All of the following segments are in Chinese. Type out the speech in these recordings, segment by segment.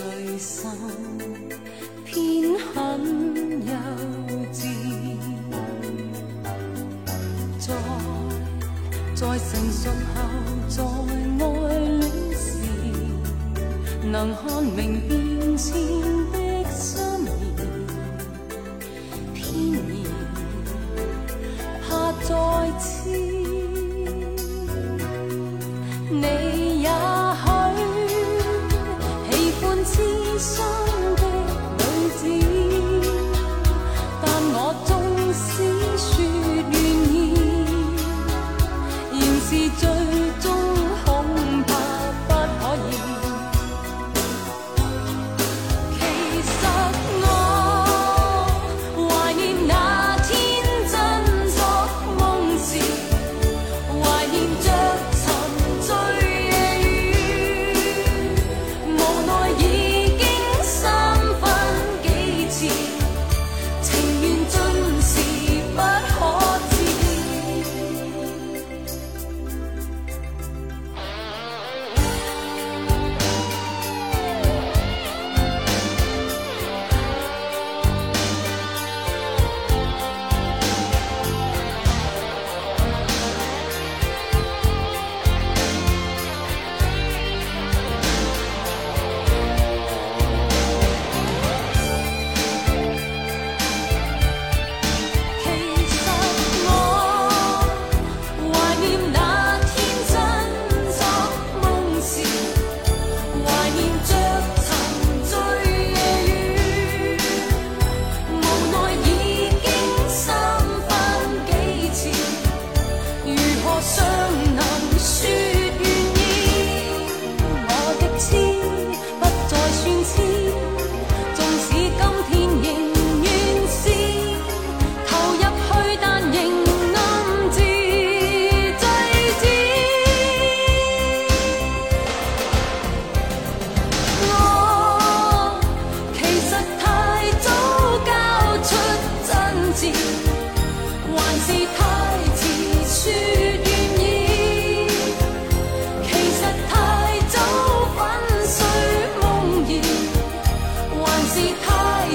最深。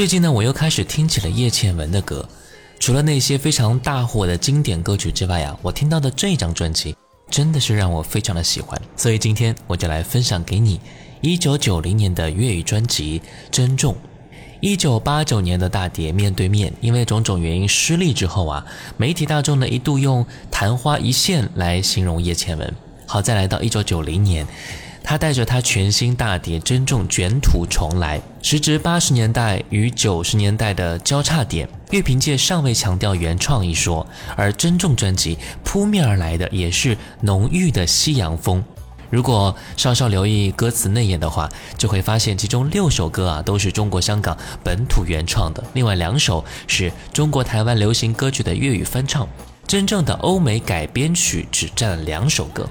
最近呢，我又开始听起了叶倩文的歌。除了那些非常大火的经典歌曲之外呀，我听到的这张专辑真的是让我非常的喜欢。所以今天我就来分享给你，一九九零年的粤语专辑《珍重》。一九八九年的大碟《面对面》，因为种种原因失利之后啊，媒体大众呢一度用“昙花一现”来形容叶倩文。好在来到一九九零年。他带着他全新大碟《珍重》卷土重来，时值八十年代与九十年代的交叉点。乐评界尚未强调原创一说，而《珍重》专辑扑面而来的也是浓郁的西洋风。如果稍稍留意歌词内页的话，就会发现其中六首歌啊都是中国香港本土原创的，另外两首是中国台湾流行歌曲的粤语翻唱，真正的欧美改编曲只占两首歌。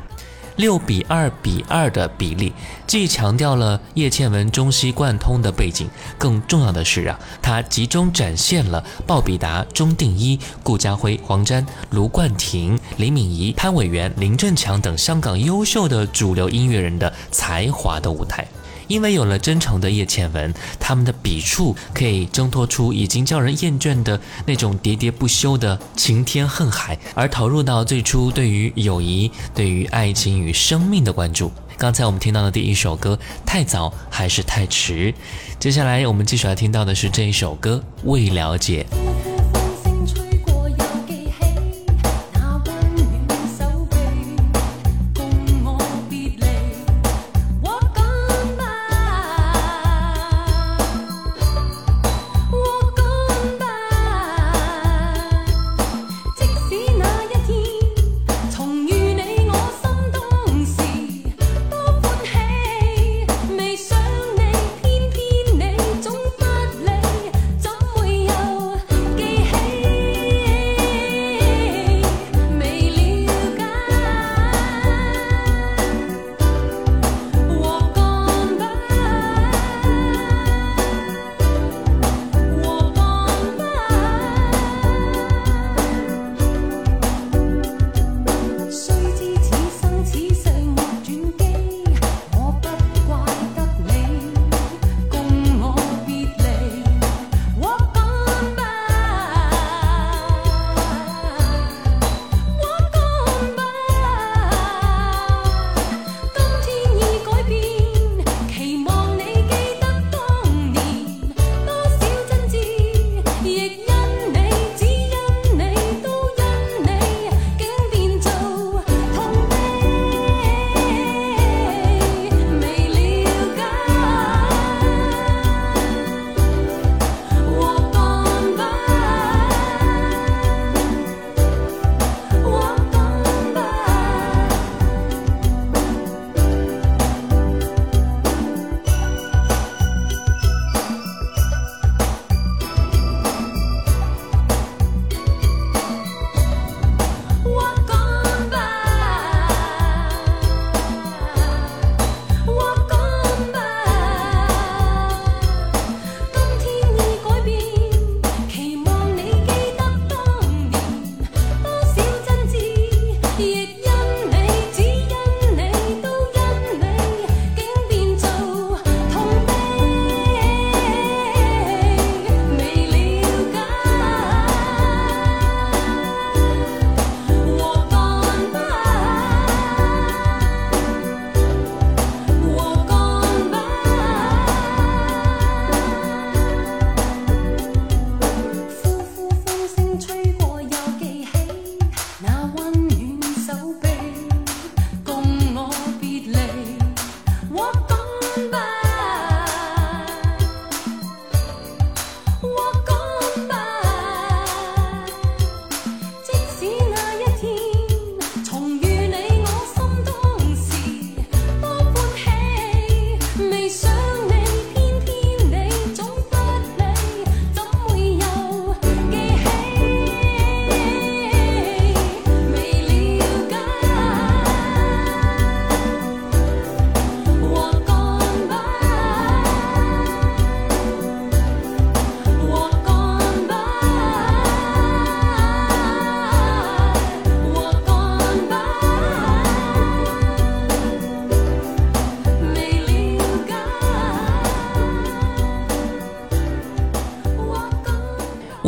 六比二比二的比例，既强调了叶倩文中西贯通的背景，更重要的是啊，它集中展现了鲍比达、钟定一、顾嘉辉、黄沾、卢冠廷、林敏仪、潘伟元、林振强等香港优秀的主流音乐人的才华的舞台。因为有了真诚的叶倩文，他们的笔触可以挣脱出已经叫人厌倦的那种喋喋不休的晴天恨海，而投入到最初对于友谊、对于爱情与生命的关注。刚才我们听到的第一首歌《太早还是太迟》，接下来我们继续来听到的是这一首歌《未了解》。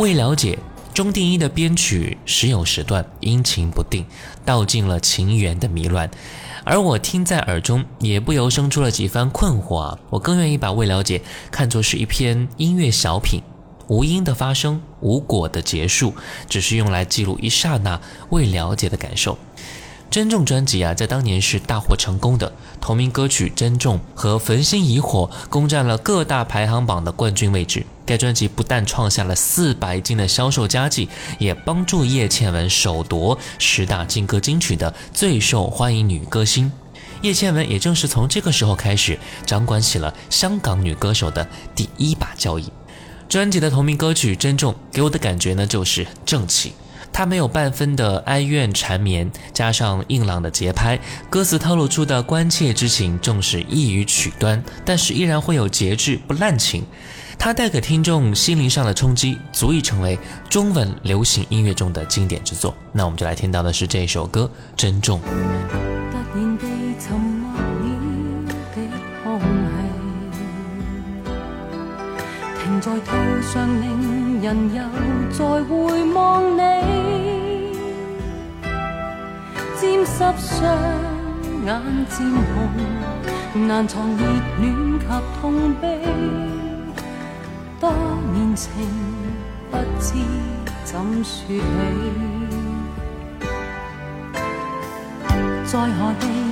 未了解，钟定一的编曲时有时断，阴晴不定，道尽了情缘的迷乱。而我听在耳中，也不由生出了几番困惑啊！我更愿意把未了解看作是一篇音乐小品，无因的发生，无果的结束，只是用来记录一刹那未了解的感受。珍重专辑啊，在当年是大获成功的，同名歌曲《珍重》和《焚心以火》攻占了各大排行榜的冠军位置。该专辑不但创下了四百斤的销售佳绩，也帮助叶倩文首夺十大劲歌金曲的最受欢迎女歌星。叶倩文也正是从这个时候开始掌管起了香港女歌手的第一把交椅。专辑的同名歌曲《珍重》给我的感觉呢，就是正气。他没有半分的哀怨缠绵，加上硬朗的节拍，歌词透露出的关切之情正是易于曲端，但是依然会有节制不滥情。它带给听众心灵上的冲击，足以成为中文流行音乐中的经典之作。那我们就来听到的是这首歌《珍重》。人又再回望你，沾湿双眼渐红，难藏热恋及痛悲，多年情不知怎说起，在何地？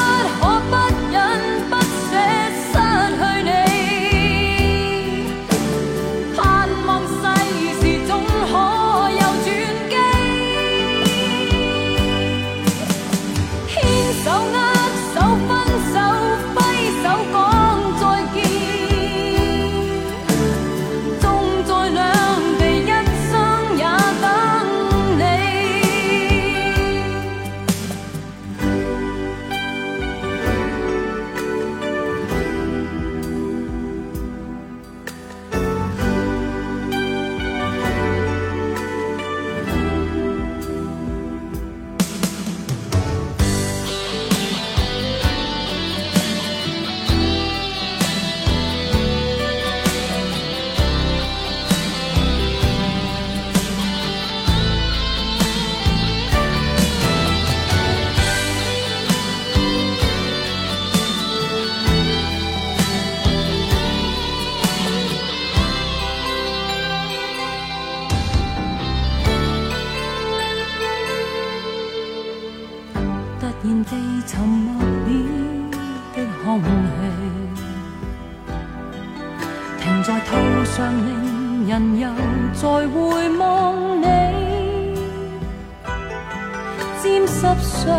双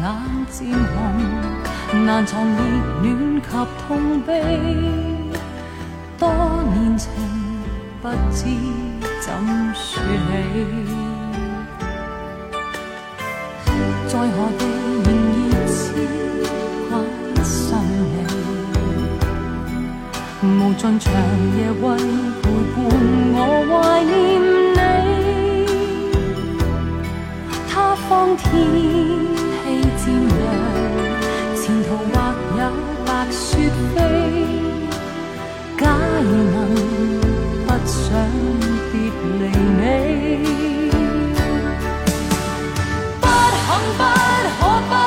眼渐红，难藏热恋及痛悲，多年情不知怎说起，在何地仍然痴关心你，无尽长夜为陪伴我怀念。天气渐凉，前途或有白雪飞。假能不想别离你，不肯不可不。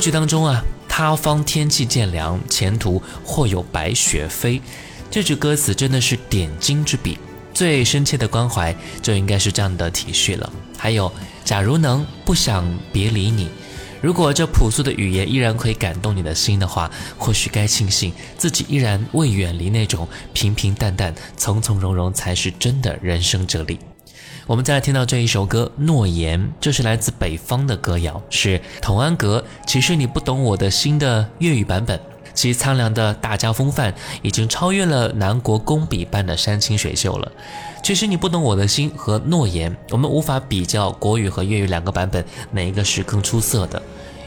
剧当中啊，他方天气渐凉，前途或有白雪飞。这句歌词真的是点睛之笔，最深切的关怀就应该是这样的体恤了。还有，假如能不想别离你，如果这朴素的语言依然可以感动你的心的话，或许该庆幸自己依然未远离那种平平淡淡、从从容容才是真的人生哲理。我们再来听到这一首歌《诺言》，这是来自北方的歌谣，是童安格《其实你不懂我的心》的粤语版本。其苍凉的大家风范已经超越了南国工笔般的山清水秀了。《其实你不懂我的心》和《诺言》，我们无法比较国语和粤语两个版本哪一个是更出色的。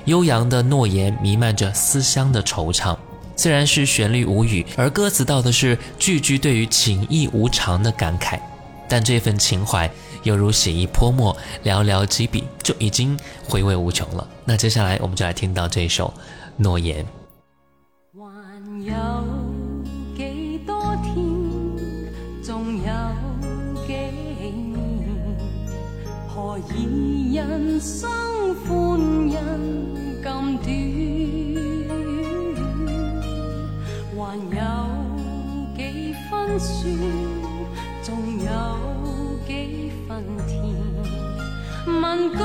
悠扬的《诺言》弥漫着思乡的惆怅，虽然是旋律无语，而歌词道的是句句对于情意无常的感慨，但这份情怀。犹如写意泼墨，寥寥几笔就已经回味无穷了。那接下来我们就来听到这一首《诺言》。有有有多天，何以人生分问句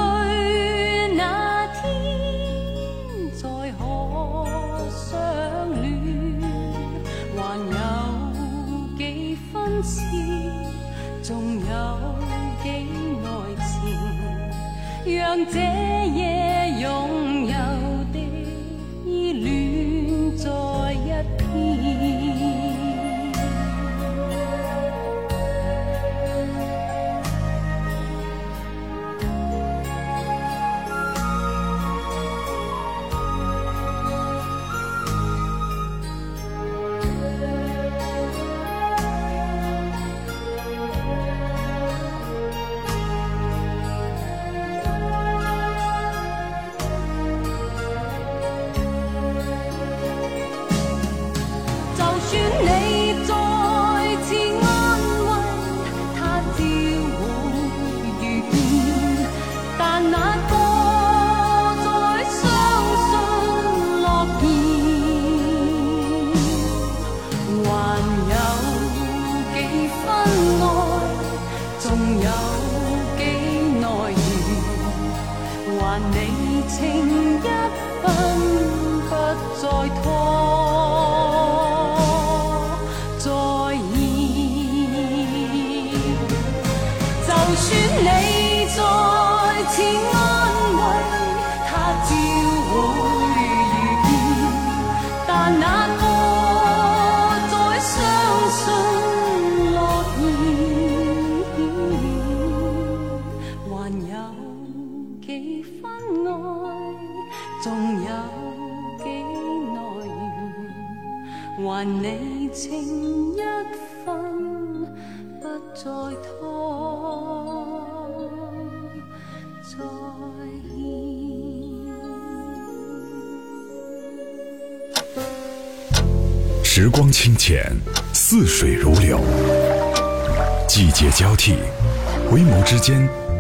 那天再可相恋，还有几分痴，仲有几耐前让这夜拥。有几分爱仲有几耐还你情一分不再拖再欠时光清浅似水如流季节交替回眸之间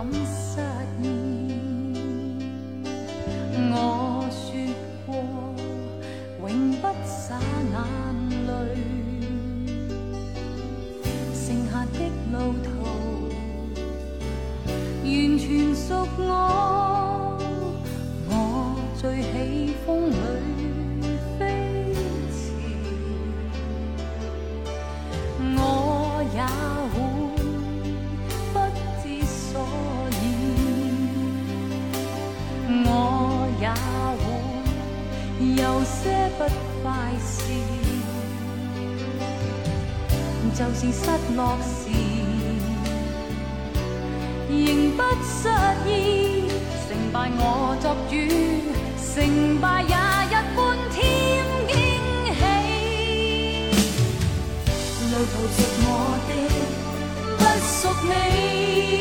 敢失意。我说过永不洒眼泪。剩下的路途，完全属我。就是失落时，仍不失意。成败我作主，成败也一般添惊喜。路途着我的，不属你。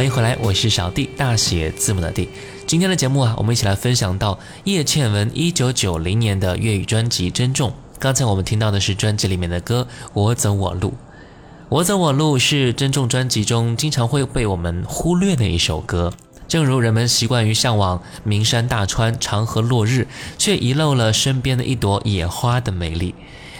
欢迎回来，我是小 D，大写字母的 D。今天的节目啊，我们一起来分享到叶倩文1990年的粤语专辑《珍重》。刚才我们听到的是专辑里面的歌《我走我路》，《我走我路》是《珍重》专辑中经常会被我们忽略的一首歌。正如人们习惯于向往名山大川、长河落日，却遗漏了身边的一朵野花的美丽。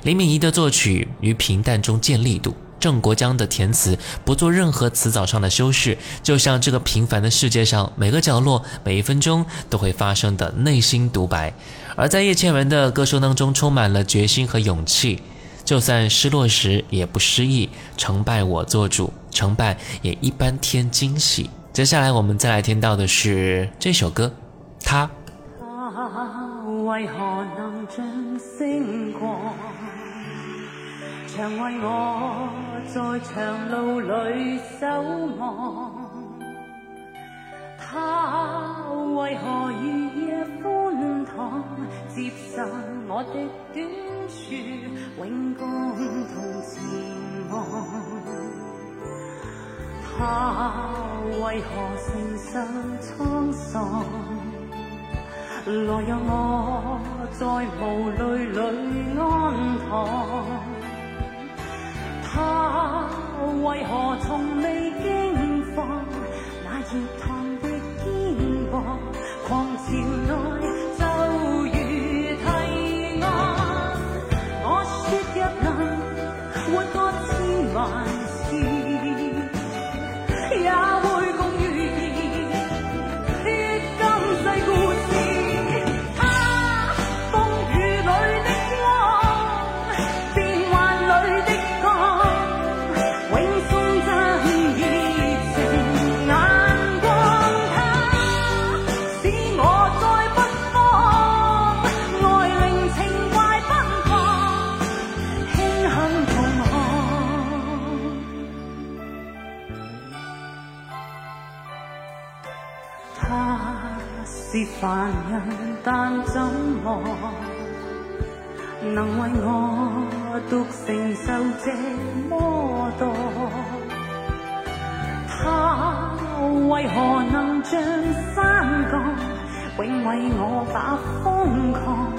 林敏仪的作曲于平淡中见力度。郑国江的填词不做任何词藻上的修饰，就像这个平凡的世界上每个角落、每一分钟都会发生的内心独白。而在叶倩文的歌声当中，充满了决心和勇气，就算失落时也不失意，成败我做主，成败也一般添惊喜。接下来我们再来听到的是这首歌，他。常为我在长路里守望，他为何日夜欢躺，接受我的短处，永共同前往。他为何承受沧桑，来让我在无泪里安。我从未惊慌，那叶。能为我独承受这么多，他为何能将山个永为我把风狂？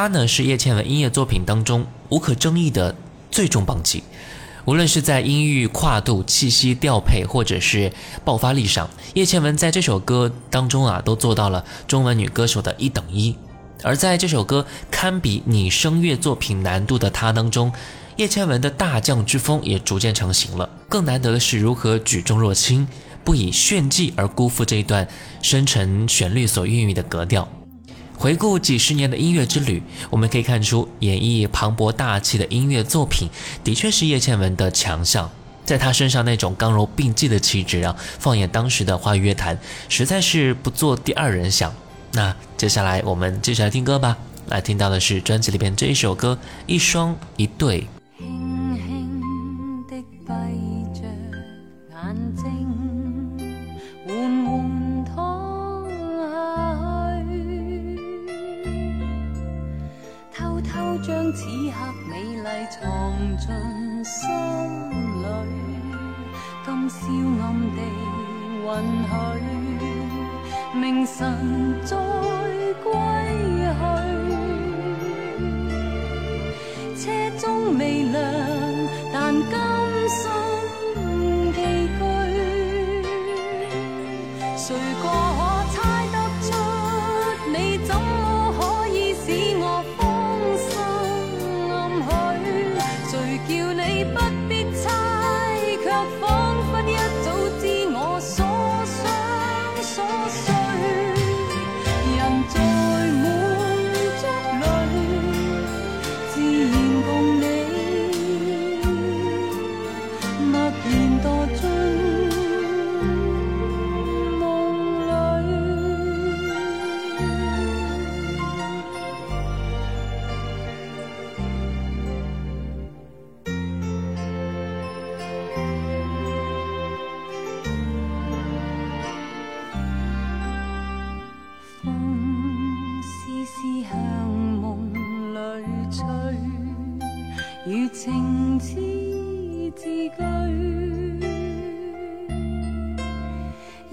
她呢是叶倩文音乐作品当中无可争议的最重磅级，无论是在音域跨度、气息调配，或者是爆发力上，叶倩文在这首歌当中啊都做到了中文女歌手的一等一。而在这首歌堪比拟声乐作品难度的她当中，叶倩文的大将之风也逐渐成型了。更难得的是如何举重若轻，不以炫技而辜负这一段深沉旋律所孕育的格调。回顾几十年的音乐之旅，我们可以看出演绎磅礴大气的音乐作品，的确是叶倩文的强项。在她身上那种刚柔并济的气质啊，放眼当时的华语乐坛，实在是不做第二人想。那接下来我们继续来听歌吧，来听到的是专辑里边这一首歌《一双一对》。轻轻的此刻美丽藏进心里，今宵暗地允许，明晨再归去。车中微亮，但今生寄居。谁？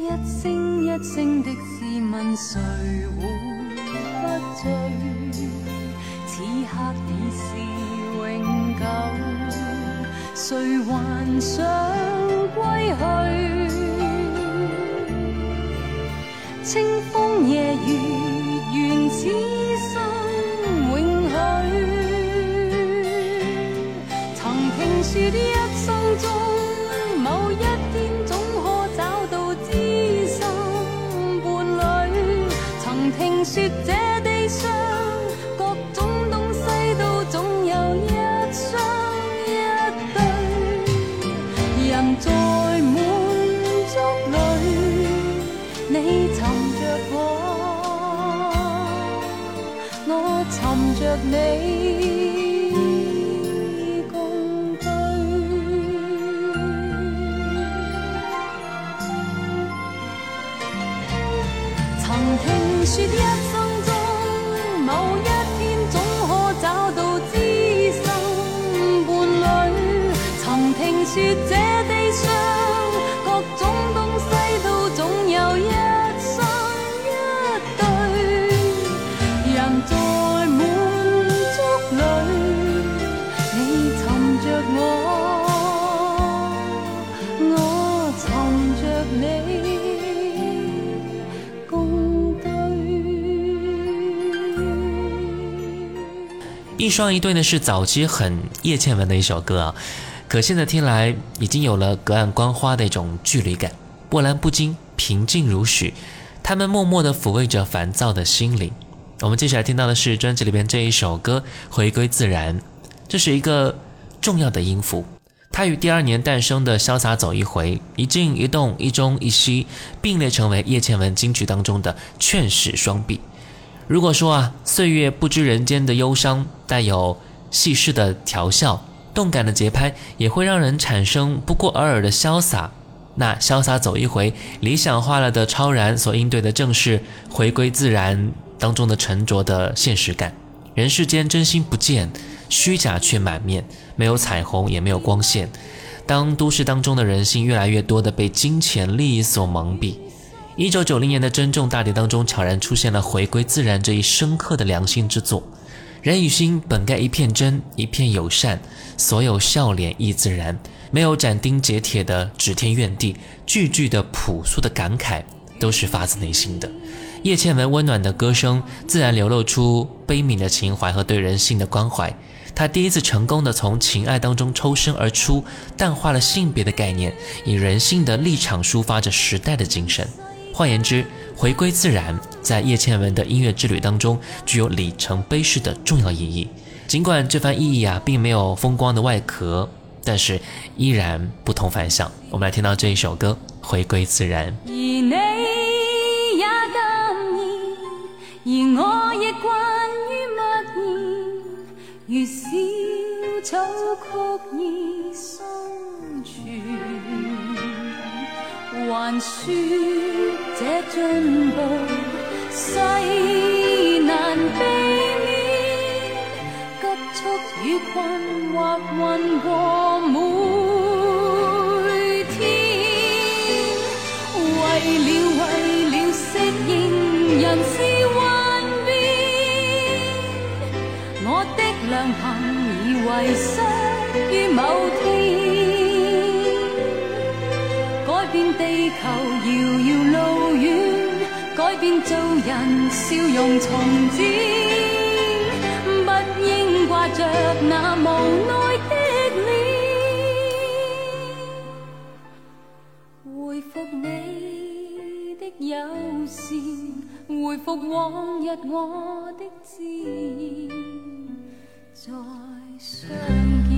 一声一声的试问，谁会不醉？此刻已是永久，谁还想归去？清风夜雨，愿此生永许。曾听说。上一对呢是早期很叶倩文的一首歌啊，可现在听来已经有了隔岸观花的一种距离感，波澜不惊，平静如许。他们默默地抚慰着烦躁的心灵。我们接下来听到的是专辑里边这一首歌《回归自然》，这是一个重要的音符，它与第二年诞生的《潇洒走一回》一静一动一中一西并列，成为叶倩文金曲当中的劝世双璧。如果说啊，岁月不知人间的忧伤，带有戏谑的调笑，动感的节拍也会让人产生不过尔尔的潇洒。那潇洒走一回，理想化了的超然所应对的，正是回归自然当中的沉着的现实感。人世间真心不见，虚假却满面，没有彩虹，也没有光线。当都市当中的人性越来越多的被金钱利益所蒙蔽。一九九零年的珍重大典当中，悄然出现了回归自然这一深刻的良心之作。人与心本该一片真，一片友善，所有笑脸亦自然，没有斩钉截铁的指天怨地，句句的朴素的感慨都是发自内心的。叶倩文温暖的歌声自然流露出悲悯的情怀和对人性的关怀。她第一次成功的从情爱当中抽身而出，淡化了性别的概念，以人性的立场抒发着时代的精神。换言之，回归自然在叶倩文的音乐之旅当中具有里程碑式的重要意义。尽管这番意义啊，并没有风光的外壳，但是依然不同凡响。我们来听到这一首歌《回归自然》。还说这进步世难避免，急速与困惑混过每天。为了为了适应人事幻变，我的良朋已遗失于某天。改地球，遥遥路远，改变做人，笑容从展，不应挂着那无奈的脸。回复你的友善，回复往日我的自然，再相见。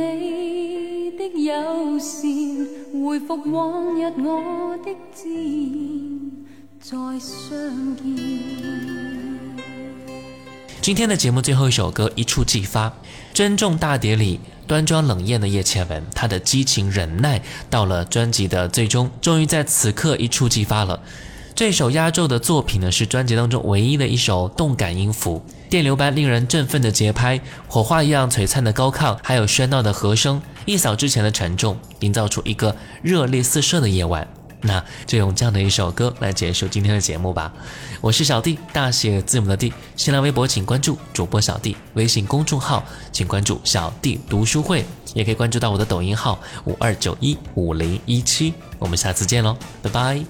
你的的友善，回复往日我自然，再相见。今天的节目最后一首歌《一触即发》，《珍重大碟》里端庄冷艳的叶倩文，她的激情忍耐到了专辑的最终，终于在此刻一触即发了。这首压轴的作品呢，是专辑当中唯一的一首动感音符，电流般令人振奋的节拍，火花一样璀璨的高亢，还有喧闹的和声，一扫之前的沉重，营造出一个热烈四射的夜晚。那就用这样的一首歌来结束今天的节目吧。我是小弟，大写字母的弟。新浪微博请关注主播小弟，微信公众号请关注小弟读书会，也可以关注到我的抖音号五二九一五零一七。我们下次见喽，拜拜。